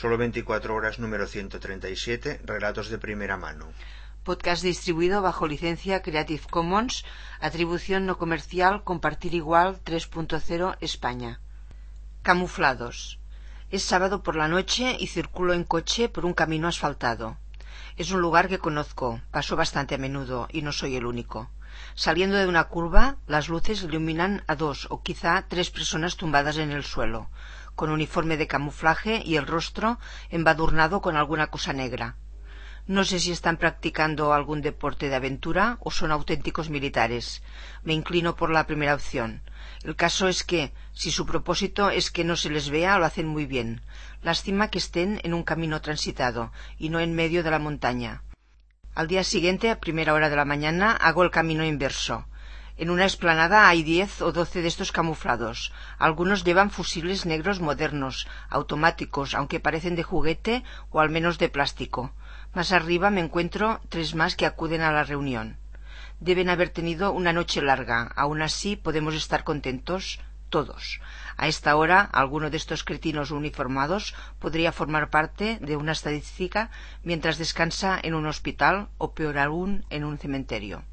Solo 24 horas número 137, relatos de primera mano. Podcast distribuido bajo licencia Creative Commons, atribución no comercial, compartir igual 3.0 España. Camuflados. Es sábado por la noche y circulo en coche por un camino asfaltado. Es un lugar que conozco, paso bastante a menudo y no soy el único. Saliendo de una curva, las luces iluminan a dos o quizá tres personas tumbadas en el suelo, con uniforme de camuflaje y el rostro embadurnado con alguna cosa negra. No sé si están practicando algún deporte de aventura o son auténticos militares. Me inclino por la primera opción. El caso es que, si su propósito es que no se les vea, lo hacen muy bien. Lástima que estén en un camino transitado y no en medio de la montaña. Al día siguiente, a primera hora de la mañana, hago el camino inverso. En una explanada hay diez o doce de estos camuflados. Algunos llevan fusiles negros modernos, automáticos, aunque parecen de juguete o al menos de plástico. Más arriba me encuentro tres más que acuden a la reunión. Deben haber tenido una noche larga. Aún así podemos estar contentos todos. A esta hora, alguno de estos cretinos uniformados podría formar parte de una estadística mientras descansa en un hospital o peor aún en un cementerio.